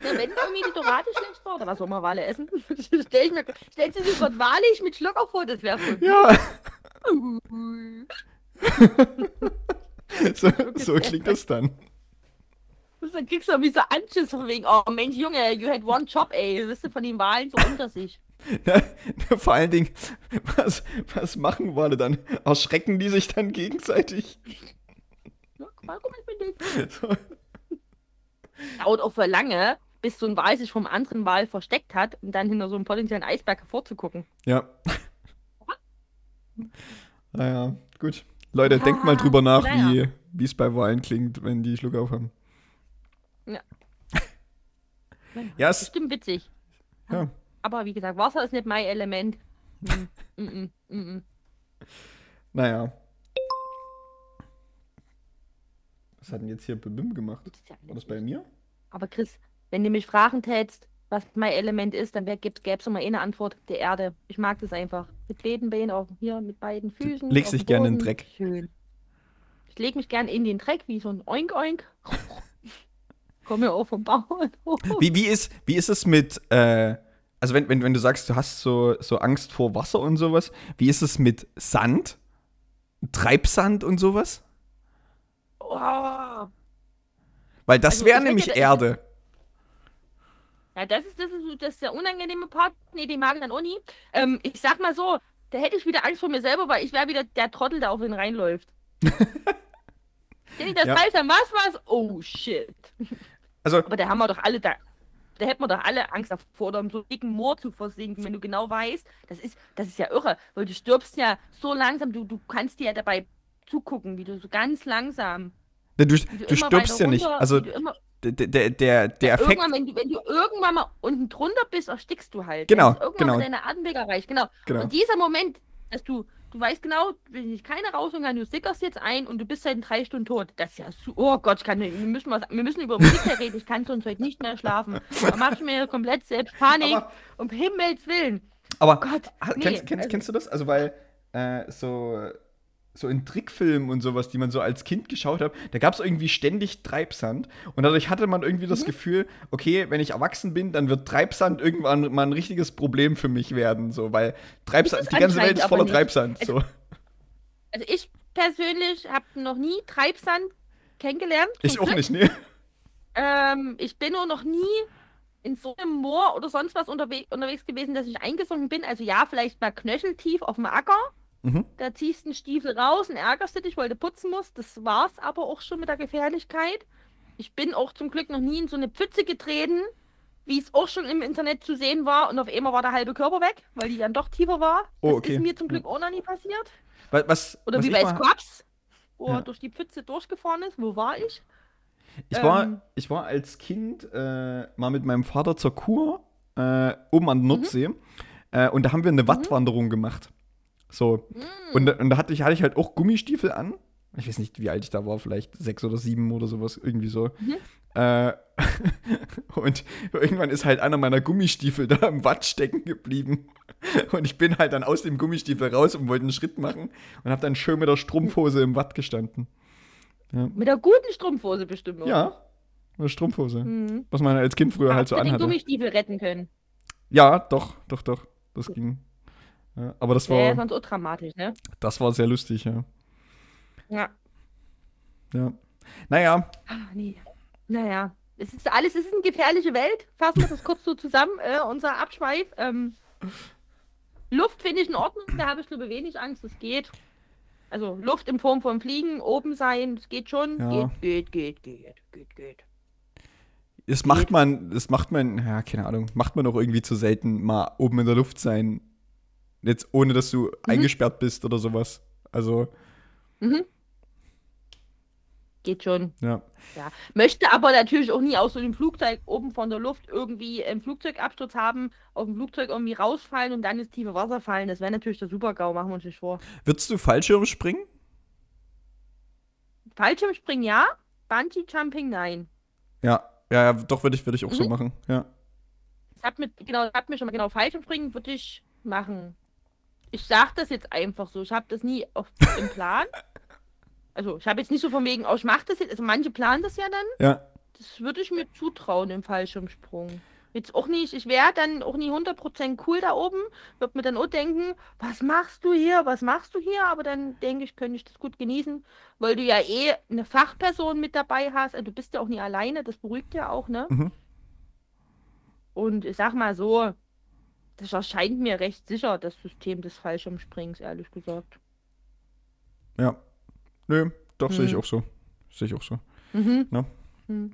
Ja, wenn irgendwie die Dorade schlecht war, oder was auch immer Wale essen, stell ich mir, stellst du dir Gott walig mit Schluck auf vor, das wäre so. ja, so, so klingt das dann. Dann kriegst du wie so Anschiss von wegen, oh Mensch, Junge, you had one job, ey. Wisst ihr, von den Wahlen so unter sich. Ja, vor allen Dingen, was, was machen Wale dann? Erschrecken die sich dann gegenseitig? Ja, guck mal, mal, ich bin. So. Dauert auch für lange, bis so ein Wal sich vom anderen Wal versteckt hat, um dann hinter so einem potenziellen Eisberg hervorzugucken. Ja. Naja, gut. Leute, denkt mal drüber nach, naja. wie wie es bei Wahlen klingt, wenn die Schluck auf haben. Ja. Ja, es, Bestimmt witzig. ja. Aber wie gesagt, Wasser ist nicht mein Element. Hm, mm, mm, mm, mm. Naja. Was hat denn jetzt hier Bim gemacht? Ist ja War das bei mir? Aber Chris, wenn du mich fragen tätst, was mein Element ist, dann gäbe es immer eine Antwort, der Erde. Ich mag das einfach. Mit beiden Beinen auf, hier mit beiden Füßen. legst auf dich gerne in den. Dreck. Schön. Ich lege mich gern in den Dreck, wie so ein Oink Oink. Komme ja auch vom Bauernhof. Wie, wie, ist, wie ist es mit, äh, also wenn, wenn, wenn du sagst, du hast so, so Angst vor Wasser und sowas, wie ist es mit Sand? Treibsand und sowas? Oh. Weil das Also, wäre ich nämlich hätte- Erde. Ja, das ist, das, ist, das ist der unangenehme Part. Nee, den mag ich dann auch nie. Ähm, ich sag mal so, da hätte ich wieder Angst vor mir selber, weil ich wäre wieder der Trottel, der auf ihn reinläuft. Wenn ich das Ja. weiß, dann was war's? Oh shit. Also, Aber da haben wir doch alle da. Da hätten wir doch alle Angst davor, oder um so dicken Moor zu versinken, wenn du genau weißt, das ist, das ist ja irre, weil du stirbst ja so langsam, du, du kannst dir ja dabei zugucken, wie du so ganz langsam. du, du Wie du stirbst ja nicht. runter- Also, wie du immer, der, der, der, der Effekt. irgendwann, wenn du, wenn du irgendwann mal unten drunter bist, erstickst du halt. Genau, irgendwann genau. deine Atemweg erreicht. Genau. Genau. Und dieser Moment, dass du, du weißt genau, wenn ich keine rausholen kann, du sickerst jetzt ein und du bist seit drei Stunden tot. Das ist ja so, oh Gott, ich kann, wir müssen, was, wir müssen über Musik reden, ich kann sonst heute nicht mehr schlafen. Da mach ich mir komplett selbst Panik. Aber- um Himmels Willen. Aber Gott, ha- nee, kennst, kennst, also- kennst du das? Also, weil äh, so, so in Trickfilmen und sowas, die man so als Kind geschaut hat, da gab es irgendwie ständig Treibsand. Und dadurch hatte man irgendwie Mhm. das Gefühl, okay, wenn ich erwachsen bin, dann wird Treibsand irgendwann mal ein richtiges Problem für mich werden. So, weil Treibsand, die ganze Welt ist voller. Treibsand. Also- So. Also ich persönlich habe noch nie Treibsand kennengelernt. Ich auch Glück. nicht, nee. Ähm, ich bin nur noch nie in so einem Moor oder sonst was unterwe unterwegs gewesen, dass ich eingesunken bin. Also ja, vielleicht mal knöcheltief auf dem Acker. Mhm. Da ziehst du einen Stiefel raus und ärgerst dich, weil du putzen musst. Das war's aber auch schon mit der Gefährlichkeit. Ich bin auch zum Glück noch nie in so eine Pfütze getreten, wie es auch schon im Internet zu sehen war und auf einmal war der halbe Körper weg, weil die dann doch tiefer war. Oh, das okay. ist mir zum Glück auch noch nie passiert. Was, was, Oder was wie bei Scrubs, wo Ja. er durch die Pfütze durchgefahren ist. Wo war ich? Ich war, Ähm. ich war als Kind äh, mal mit meinem Vater zur Kur äh, oben an der Nordsee äh, und da haben wir eine Wattwanderung gemacht. So. Und, da- und da hatte ich, hatte ich halt auch Gummistiefel an. Ich weiß nicht, wie alt ich da war, vielleicht sechs oder sieben oder sowas, irgendwie so. Äh, und irgendwann ist halt einer meiner Gummistiefel da im Watt stecken geblieben. Und ich bin halt dann aus dem Gummistiefel raus und wollte einen Schritt machen und habe dann schön mit der Strumpfhose im Watt gestanden. Mit der guten Strumpfhose bestimmt. oder? Ja, eine Strumpfhose. Mhm. Was man als Kind früher halt so Hast du den anhatte. Gummistiefel retten können. Ja, doch, doch, doch. Das ging. Ja, aber das Wäre ja war, sonst dramatisch, ne? das war sehr lustig, ja. Ja. ja. Naja, Ah, nee. Naja. Es ist alles, es ist eine gefährliche Welt. Fassen wir das kurz so zusammen. Äh, unser Abschweif. Ähm, Luft finde ich in Ordnung. Da habe ich glaube wenig Angst. Das geht. Also Luft in Form von Fliegen, oben sein, das geht schon. Ja. Geht, geht, geht, geht, geht, geht. das macht man, das macht man, ja, keine Ahnung, macht man auch irgendwie zu selten mal oben in der Luft sein. Jetzt ohne, dass du eingesperrt bist oder sowas. Also, Mhm. Geht schon. ja. Ja. Möchte aber natürlich auch nie aus so einem Flugzeug oben von der Luft irgendwie einen Flugzeugabsturz haben, auf dem Flugzeug irgendwie rausfallen und dann ins tiefe Wasser fallen. Das wäre natürlich der Super-GAU, machen wir uns nicht vor. Würdest du Fallschirm springen? Fallschirmspringen ja, Bungee-Jumping nein. Ja, ja, ja doch, würde ich, würde ich auch so Mhm. machen. Ja. Ich hab mit, genau, ich hab mir schon mal genau Fallschirmspringen würde ich machen. Ich sag das jetzt einfach so. Ich habe das nie auf, im Plan. Also ich habe jetzt nicht so von wegen, oh, ich mach das jetzt. Also manche planen das ja dann. Ja. Das würde ich mir zutrauen im Fallschirmsprung. Jetzt auch nicht, ich wäre dann auch nie 100% cool da oben, würde mir dann auch denken, was machst du hier, was machst du hier? Aber dann denke ich, könnte ich das gut genießen, weil du ja eh eine Fachperson mit dabei hast. Also du bist ja auch nie alleine, das beruhigt ja auch, ne? Mhm. Und ich sag mal so, das erscheint mir recht sicher, das System des Fallschirmsprings, ehrlich gesagt. Ja. Nö, doch, sehe ich Hm. auch so. Sehe ich auch so. Mhm. Ja. Mhm.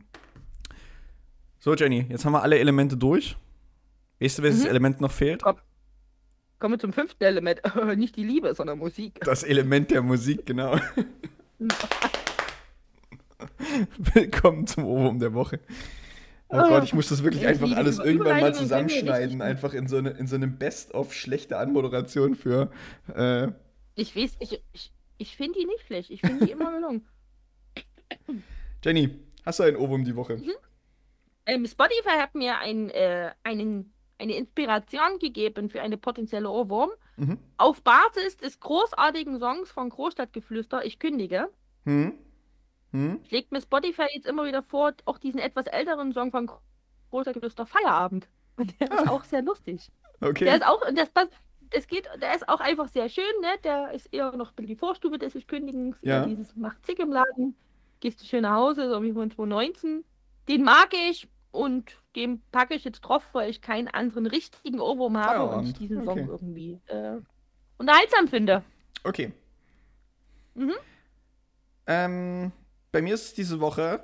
So, Jenny, jetzt haben wir alle Elemente durch. Weißt du, welches Mhm. Element noch fehlt? Kommen wir zum fünften Element. Nicht die Liebe, sondern Musik. Das Element der Musik, genau. Willkommen zum Ohrwurm der Woche. Oh Ah, Gott, ich muss das wirklich ich einfach alles irgendwann mal zusammenschneiden. Einfach in so, eine, in so einem Best-of schlechte Anmoderation für. Äh, Ich weiß, ich, ich, ich finde die nicht schlecht. Ich finde die immer gelungen. Jenny, hast du einen Ohrwurm die Woche? Ähm, Spotify hat mir ein, äh, einen, eine Inspiration gegeben für eine potenzielle Ohrwurm. Mhm. Auf Basis des großartigen Songs von Großstadtgeflüster, ich kündige, Hm? Hm? schlägt mir Spotify jetzt immer wieder vor, auch diesen etwas älteren Song von Großstadtgeflüster Feierabend. Und der ist auch sehr lustig. Der Okay. ist auch, und das passt, es geht, der ist auch einfach sehr schön, ne? Der ist eher noch die Vorstufe des Kündigens. Ja. Dieses macht Zick im Laden, gehst du schön nach Hause, so wie von 2019. Den mag ich und den packe ich jetzt drauf, weil ich keinen anderen richtigen Ohrwurm habe und ich diesen Okay. Song irgendwie äh, unterhaltsam finde. Okay. Mhm. Ähm, bei mir ist es diese Woche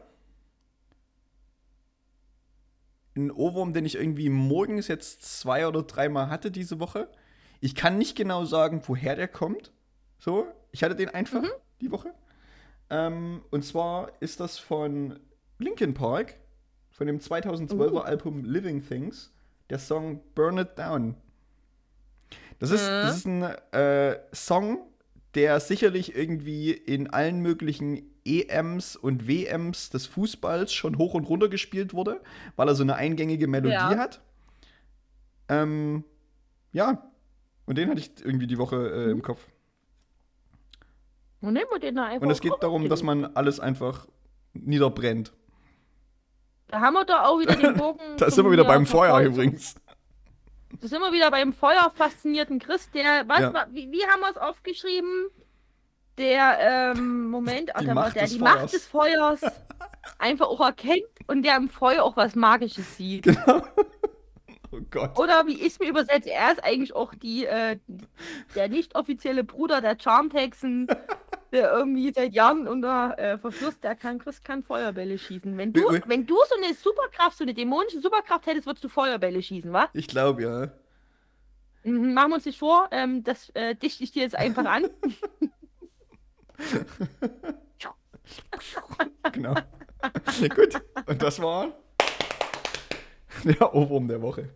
ein Ohrwurm, den ich irgendwie morgens jetzt zwei oder dreimal hatte diese Woche. Ich kann nicht genau sagen, woher der kommt. So, ich hatte den einfach Mhm. die Woche. Ähm, und zwar ist das von Linkin Park, von dem 2012er Uh. Album Living Things, der Song Burn It Down. Das ist, Mhm. das ist ein äh, Song, der sicherlich irgendwie in allen möglichen EMs und WMs des Fußballs schon hoch und runter gespielt wurde, weil er so eine eingängige Melodie Ja. hat. Ähm, ja, und den hatte ich irgendwie die Woche äh, Mhm. im Kopf. Und. Und es geht darum, dass man alles einfach niederbrennt. Da haben wir doch auch wieder den Bogen. Da sind wir wieder beim Feuer übrigens. Da sind wir wieder beim Feuer faszinierten Chris, der, was, Ja. wie, wie haben wir es aufgeschrieben? Der, ähm, Moment, Die war Macht der, des die Feuers. Macht des Feuers einfach auch erkennt und der im Feuer auch was Magisches sieht. Genau. Oh Gott. Oder wie ich es mir übersetze, er ist eigentlich auch die, äh, der nicht offizielle Bruder der Charmhexen, der irgendwie seit Jahren unter äh, Verschluss, der kann, Chris kann Feuerbälle schießen. Wenn du, wenn du so eine Superkraft, so eine dämonische Superkraft hättest, würdest du Feuerbälle schießen, wa? Ich glaube, ja. Mhm, machen wir uns nicht vor, ähm, das äh, dichte ich dir jetzt einfach an. Genau. Gut. Und das war der Ohrwurm der Woche.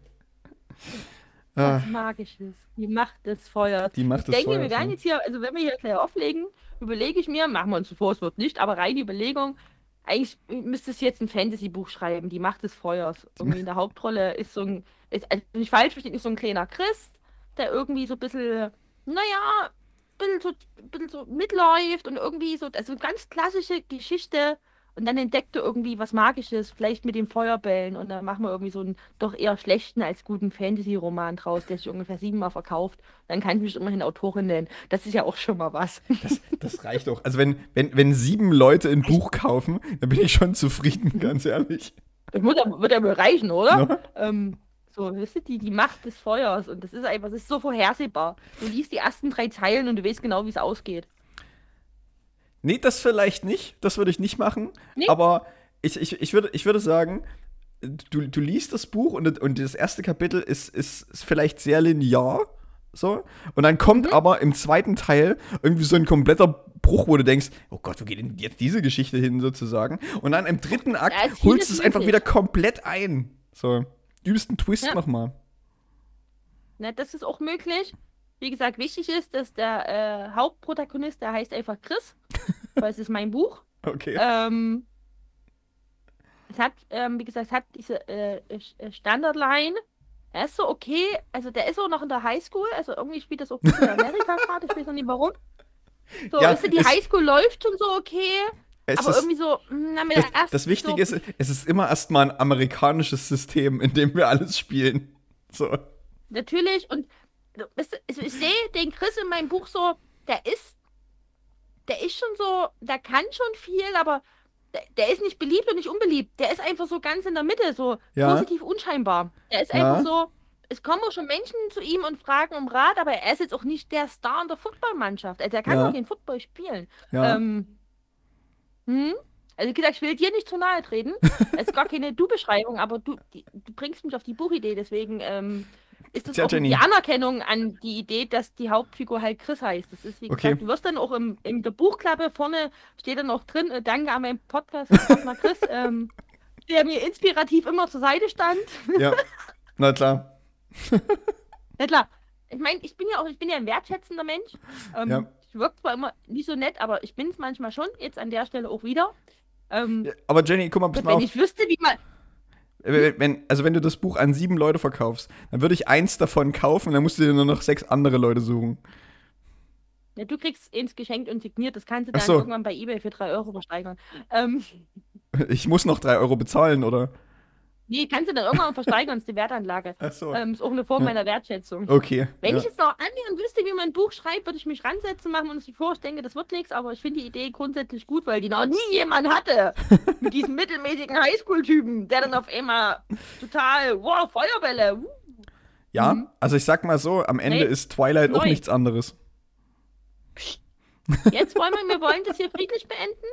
Ah, Was Magisches. Die Macht des Feuers. die Macht Ich des denke, wir Feuers, werden ne? jetzt hier, also wenn wir hier gleich auflegen, überlege ich mir, machen wir uns vor, es wird nicht, aber rein die Überlegung, eigentlich müsste es jetzt ein Fantasy-Buch schreiben, die Macht des Feuers. Irgendwie in der Hauptrolle ist so ein, ist, also nicht falsch verstehen, ist so ein kleiner Christ, der irgendwie so ein bisschen, naja, bisschen so, bisschen so mitläuft und irgendwie so, also ganz klassische Geschichte. Und dann entdeckt er irgendwie was Magisches, vielleicht mit den Feuerbällen. Und dann machen wir irgendwie so einen doch eher schlechten als guten Fantasy-Roman draus, der sich ungefähr siebenmal verkauft. Dann kann ich mich immerhin Autorin nennen. Das ist ja auch schon mal was. Das, das reicht doch. Also wenn, wenn, wenn sieben Leute ein Buch kaufen, dann bin ich schon zufrieden, ganz ehrlich. Das muss, ja- wird ja wohl reichen, oder? Ja. Ähm, so, du, die, die Macht des Feuers. Und das ist einfach, das ist so vorhersehbar. Du liest die ersten drei Zeilen und du weißt genau, wie es ausgeht. Nee, das vielleicht nicht. Das würde ich nicht machen. Nee? Aber ich, ich, ich, würde, ich würde sagen, du, du liest das Buch und, und das erste Kapitel ist, ist, ist vielleicht sehr linear. So. Und dann kommt Mhm. aber im zweiten Teil irgendwie so ein kompletter Bruch, wo du denkst, oh Gott, wo geht denn jetzt diese Geschichte hin, sozusagen? Und dann im dritten Akt holst du es einfach wieder komplett ein. So. Übelsten Twist Ja. nochmal. Na, das ist auch möglich. Wie gesagt, wichtig ist, dass der äh, Hauptprotagonist, der heißt einfach Chris, weil es ist mein Buch. Okay. Ähm, es hat, ähm, wie gesagt, es hat diese äh, äh, Standardline. Er ist so okay, also der ist auch noch in der Highschool, also irgendwie spielt das auch in Amerika gerade, ich weiß noch nicht warum. So, Ja, weißt du, die Highschool läuft schon so okay, es aber ist, irgendwie so, mm, na, mit das, der ersten das Wichtige so, ist, es ist immer erstmal ein amerikanisches System, in dem wir alles spielen. So. Natürlich, und du, also ich sehe den Chris in meinem Buch so, der ist, der ist schon so, der kann schon viel, aber der, der ist nicht beliebt und nicht unbeliebt. Der ist einfach so ganz in der Mitte, so Ja. positiv unscheinbar. Der ist Ja. einfach so, es kommen auch schon Menschen zu ihm und fragen um Rat, aber er ist jetzt auch nicht der Star in der Footballmannschaft. Also er kann Ja. auch den Football spielen. Ja. Ähm, hm? Also wie gesagt, ich will dir nicht zu nahe treten. Es ist gar keine Du-Beschreibung, aber du, die, du bringst mich auf die Buchidee, deswegen ähm, ist das Tja, auch Jenny. die Anerkennung an die Idee, dass die Hauptfigur halt Chris heißt. Das ist wie Okay. gesagt, du wirst dann auch im, in der Buchklappe vorne steht dann noch drin, äh, danke an meinen Podcast-Partner Chris, ähm, der mir inspirativ immer zur Seite stand. ja. Na klar. Na klar, ich meine, ich bin ja auch, ich bin ja ein wertschätzender Mensch. Ähm, Ja. Ich wirke zwar immer nicht so nett, aber ich bin es manchmal schon, jetzt an der Stelle auch wieder. Ähm, Ja, Aber Jenny, guck mal, pass und mal wenn auf. ich wüsste, wie man. Wenn, wenn, also wenn du das Buch an sieben Leute verkaufst, dann würde ich eins davon kaufen, dann musst du dir nur noch sechs andere Leute suchen. Ja, du kriegst ins geschenkt und signiert, das kannst du dann so. irgendwann bei Ebay für 3 Euro versteigern. Ähm, Ich muss noch drei Euro bezahlen, oder? Nee, kannst du dann irgendwann versteigern, ist die Wertanlage. Ach so. Ähm, ist auch eine Form Ja. meiner Wertschätzung. Okay. Wenn ja. ich jetzt noch annähernd wüsste, wie man ein Buch schreibt, würde ich mich ransetzen, machen und sich vor, ich denke, das wird nichts, aber ich finde die Idee grundsätzlich gut, weil die noch nie jemand hatte. Mit diesem mittelmäßigen Highschool-Typen, der dann auf einmal total, wow, Feuerbälle. uh. ja, Mhm. also ich sag mal so, am Ende Nee, ist Twilight auch neu. nichts anderes. Jetzt wollen wir, wir wollen das hier friedlich beenden.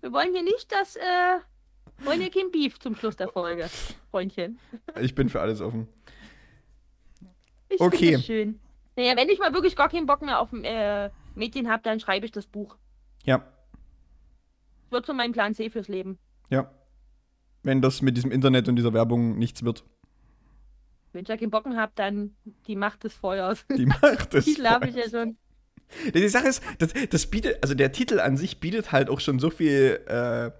Wir wollen hier nicht das, äh, wollen hier kein Beef zum Schluss der Folge, Freundchen. Ich bin für alles offen. Ich Okay. das schön. Naja, wenn ich mal wirklich gar keinen Bock mehr auf äh, Mädchen habe, dann schreibe ich das Buch. Ja, Wird so mein Plan C fürs Leben. ja. Wenn das mit diesem Internet und dieser Werbung nichts wird. Wenn ich ja keinen Bock mehr habe, dann die Macht des Feuers. Die macht es. Die habe ich ja schon. Die Sache ist, das, das bietet, also der Titel an sich bietet halt auch schon so viel, äh,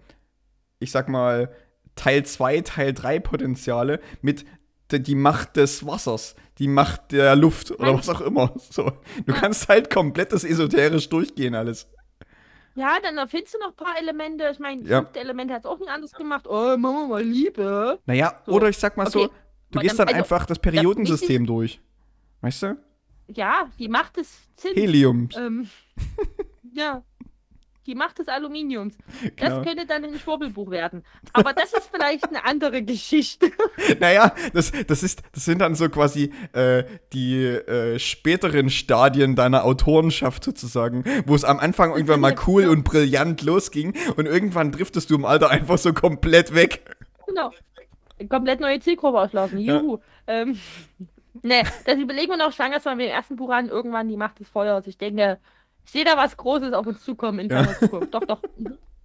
ich sag mal, Teil 2, Teil 3 Potenziale mit die Macht des Wassers, die Macht der Luft oder was auch immer. So. Du kannst halt komplett das esoterisch durchgehen alles. Ja, dann erfindest du noch ein paar Elemente. Ich meine, das Ja. fünfte Element hat es auch nicht anders gemacht. Oh, machen wir mal Liebe. Naja, So. oder ich sag mal so, Okay. du Aber gehst dann- dann also, einfach das Periodensystem durch. Weißt du? Ja, die Macht des Zins. Helium. Ähm, ja. Die Macht des Aluminiums. Genau. Das könnte dann ein Schwurbelbuch werden. Aber das ist vielleicht eine andere Geschichte. Naja, das, das, ist, das sind dann so quasi äh, die äh, späteren Stadien deiner Autorenschaft sozusagen, wo es am Anfang irgendwann mal cool und brillant losging und irgendwann driftest du im Alter einfach so komplett weg. Genau. Komplett neue Zielgruppe auslaufen. Ja. Juhu. Ähm, ne, das überlegen wir noch, fangen erstmal mit dem ersten Buch an, irgendwann die Macht des Feuers. Ich denke, ich sehe da was Großes auf uns zukommen in Ja. Zukunft. Doch, doch.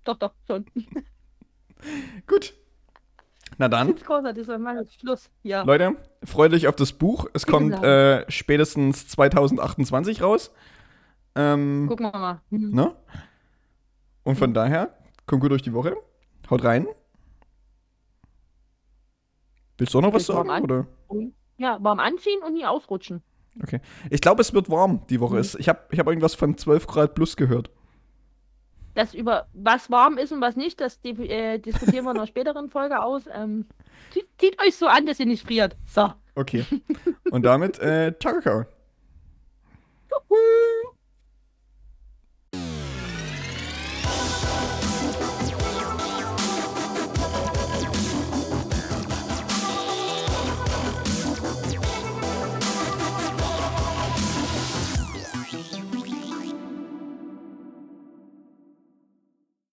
Doch, doch, schon. Gut. Na dann, großartig, das war jetzt Schluss. Ja. Leute, freut euch auf das Buch. Es kommt äh, spätestens 2028 raus. Ähm, Gucken wir mal. Mhm. ne? Und von daher, kommt gut durch die Woche. Haut rein. Willst du noch was sagen? Oder? Ja, warm anziehen und nie ausrutschen. Okay. Ich glaube, es wird warm die Woche. Mhm. Ich habe ich hab irgendwas von 12 Grad plus gehört. Das über was warm ist und was nicht, das äh, diskutieren wir in einer späteren Folge aus. Ähm, zieht, zieht euch so an, dass ihr nicht friert. So. Okay. Und damit, äh, ciao. Juhu.